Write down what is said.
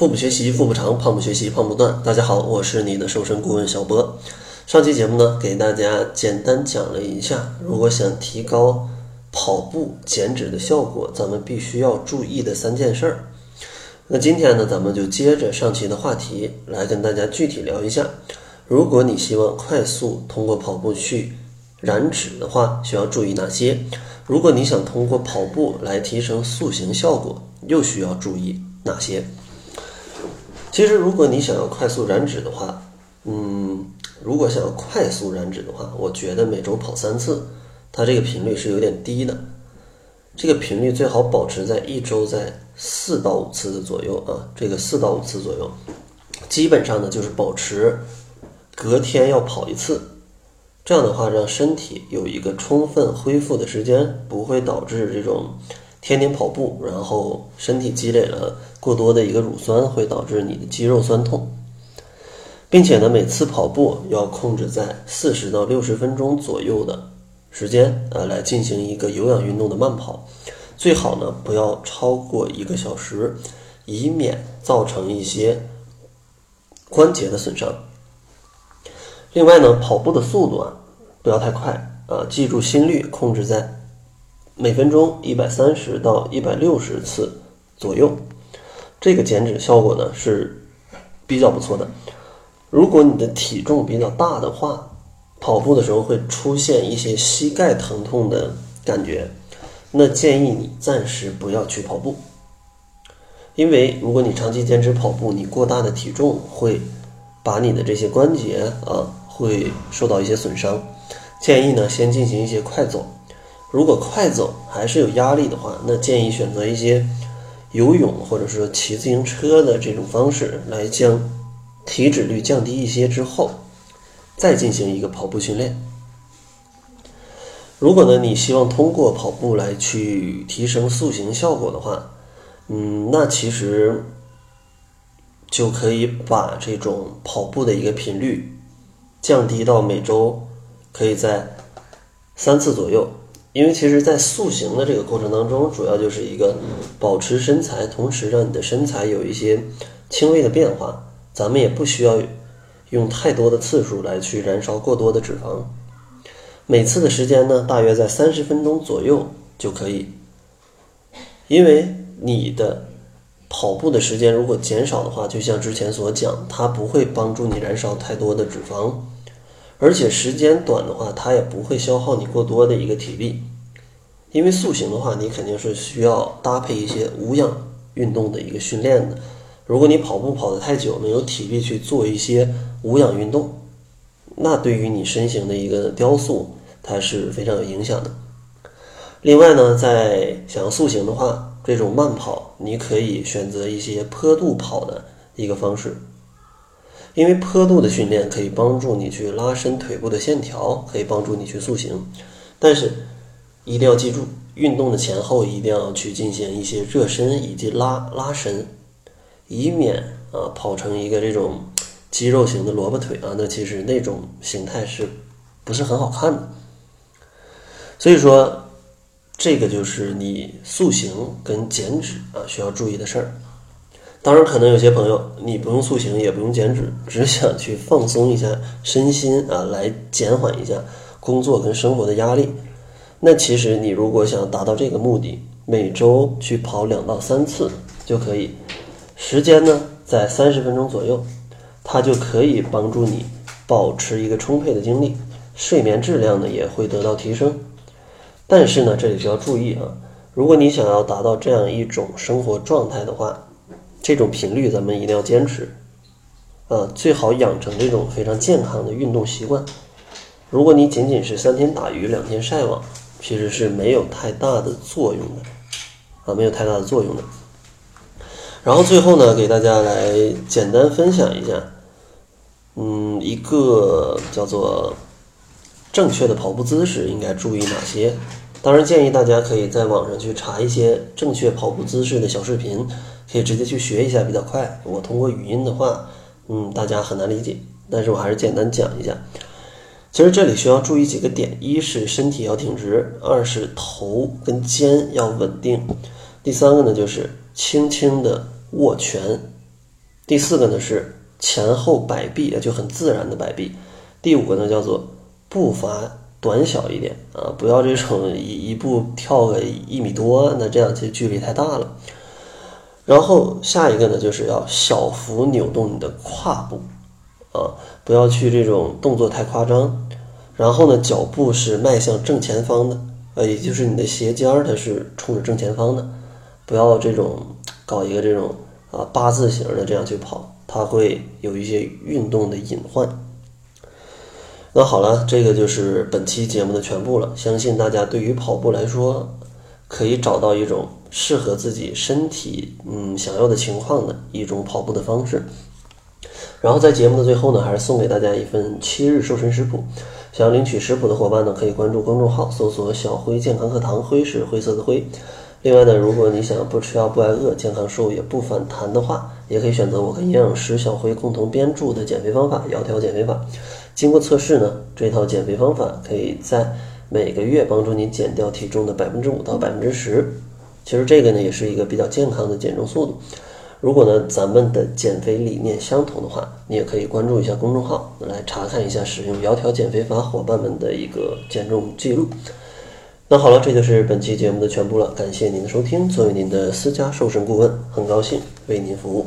腹部学习腹部长，胖不学习胖不断。大家好，我是你的瘦身顾问小波。上期节目呢，给大家简单讲了一下，如果想提高跑步减脂的效果，咱们必须要注意的三件事儿。那今天呢，咱们就接着上期的话题来跟大家具体聊一下。如果你希望快速通过跑步去燃脂的话，需要注意哪些？如果你想通过跑步来提升塑形效果，又需要注意哪些？其实，如果你想要快速燃脂的话，嗯，如果想要快速燃脂的话，我觉得每周跑三次，它这个频率是有点低的。这个频率最好保持在一周在四到五次的左右啊，这个四到五次左右，基本上呢就是保持隔天要跑一次，这样的话让身体有一个充分恢复的时间，不会导致这种。天天跑步，然后身体积累了过多的一个乳酸，会导致你的肌肉酸痛，并且呢，每次跑步要控制在四十到六十分钟左右的时间，呃，来进行一个有氧运动的慢跑，最好呢不要超过一个小时，以免造成一些关节的损伤。另外呢，跑步的速度啊不要太快，啊，记住心率控制在。每分钟一百三十到一百六十次左右，这个减脂效果呢是比较不错的。如果你的体重比较大的话，跑步的时候会出现一些膝盖疼痛的感觉，那建议你暂时不要去跑步，因为如果你长期坚持跑步，你过大的体重会把你的这些关节啊会受到一些损伤。建议呢先进行一些快走。如果快走还是有压力的话，那建议选择一些游泳或者说骑自行车的这种方式来将体脂率降低一些之后，再进行一个跑步训练。如果呢你希望通过跑步来去提升塑形效果的话，嗯，那其实就可以把这种跑步的一个频率降低到每周可以在三次左右。因为其实，在塑形的这个过程当中，主要就是一个保持身材，同时让你的身材有一些轻微的变化。咱们也不需要用太多的次数来去燃烧过多的脂肪。每次的时间呢，大约在三十分钟左右就可以。因为你的跑步的时间如果减少的话，就像之前所讲，它不会帮助你燃烧太多的脂肪。而且时间短的话，它也不会消耗你过多的一个体力，因为塑形的话，你肯定是需要搭配一些无氧运动的一个训练的。如果你跑步跑得太久，没有体力去做一些无氧运动，那对于你身形的一个雕塑，它是非常有影响的。另外呢，在想要塑形的话，这种慢跑你可以选择一些坡度跑的一个方式。因为坡度的训练可以帮助你去拉伸腿部的线条，可以帮助你去塑形，但是一定要记住，运动的前后一定要去进行一些热身以及拉拉伸，以免啊跑成一个这种肌肉型的萝卜腿啊，那其实那种形态是不是很好看的？所以说，这个就是你塑形跟减脂啊需要注意的事儿。当然，可能有些朋友你不用塑形，也不用减脂，只想去放松一下身心啊，来减缓一下工作跟生活的压力。那其实你如果想达到这个目的，每周去跑两到三次就可以，时间呢在三十分钟左右，它就可以帮助你保持一个充沛的精力，睡眠质量呢也会得到提升。但是呢，这里需要注意啊，如果你想要达到这样一种生活状态的话。这种频率咱们一定要坚持，呃，最好养成这种非常健康的运动习惯。如果你仅仅是三天打鱼两天晒网，其实是没有太大的作用的，啊，没有太大的作用的。然后最后呢，给大家来简单分享一下，嗯，一个叫做正确的跑步姿势应该注意哪些。当然，建议大家可以在网上去查一些正确跑步姿势的小视频，可以直接去学一下，比较快。我通过语音的话，嗯，大家很难理解，但是我还是简单讲一下。其实这里需要注意几个点：一是身体要挺直，二是头跟肩要稳定，第三个呢就是轻轻的握拳，第四个呢是前后摆臂，就很自然的摆臂。第五个呢叫做步伐短小一点啊，不要这种一一步跳个一米多，那这样其实距离太大了。然后下一个呢就是要小幅扭动你的胯部啊，不要去这种动作太夸张。然后呢，脚步是迈向正前方的，呃，也就是你的鞋尖儿它是冲着正前方的，不要这种搞一个这种啊八字形的这样去跑，它会有一些运动的隐患。那好了，这个就是本期节目的全部了。相信大家对于跑步来说，可以找到一种适合自己身体嗯想要的情况的一种跑步的方式。然后在节目的最后呢，还是送给大家一份七日瘦身食谱。想要领取食谱的伙伴呢，可以关注公众号，搜索“小辉健康课堂”，辉是灰色的灰。另外呢，如果你想不吃药不挨饿，健康瘦也不反弹的话，也可以选择我跟营养师小辉共同编著的减肥方法——窈窕减肥法。经过测试呢，这套减肥方法可以在每个月帮助你减掉体重的百分之五到百分之十。其实这个呢，也是一个比较健康的减重速度。如果呢，咱们的减肥理念相同的话，你也可以关注一下公众号，来查看一下使用窈窕减肥法伙伴们的一个减重记录。那好了，这就是本期节目的全部了，感谢您的收听。作为您的私家瘦身顾问，很高兴为您服务。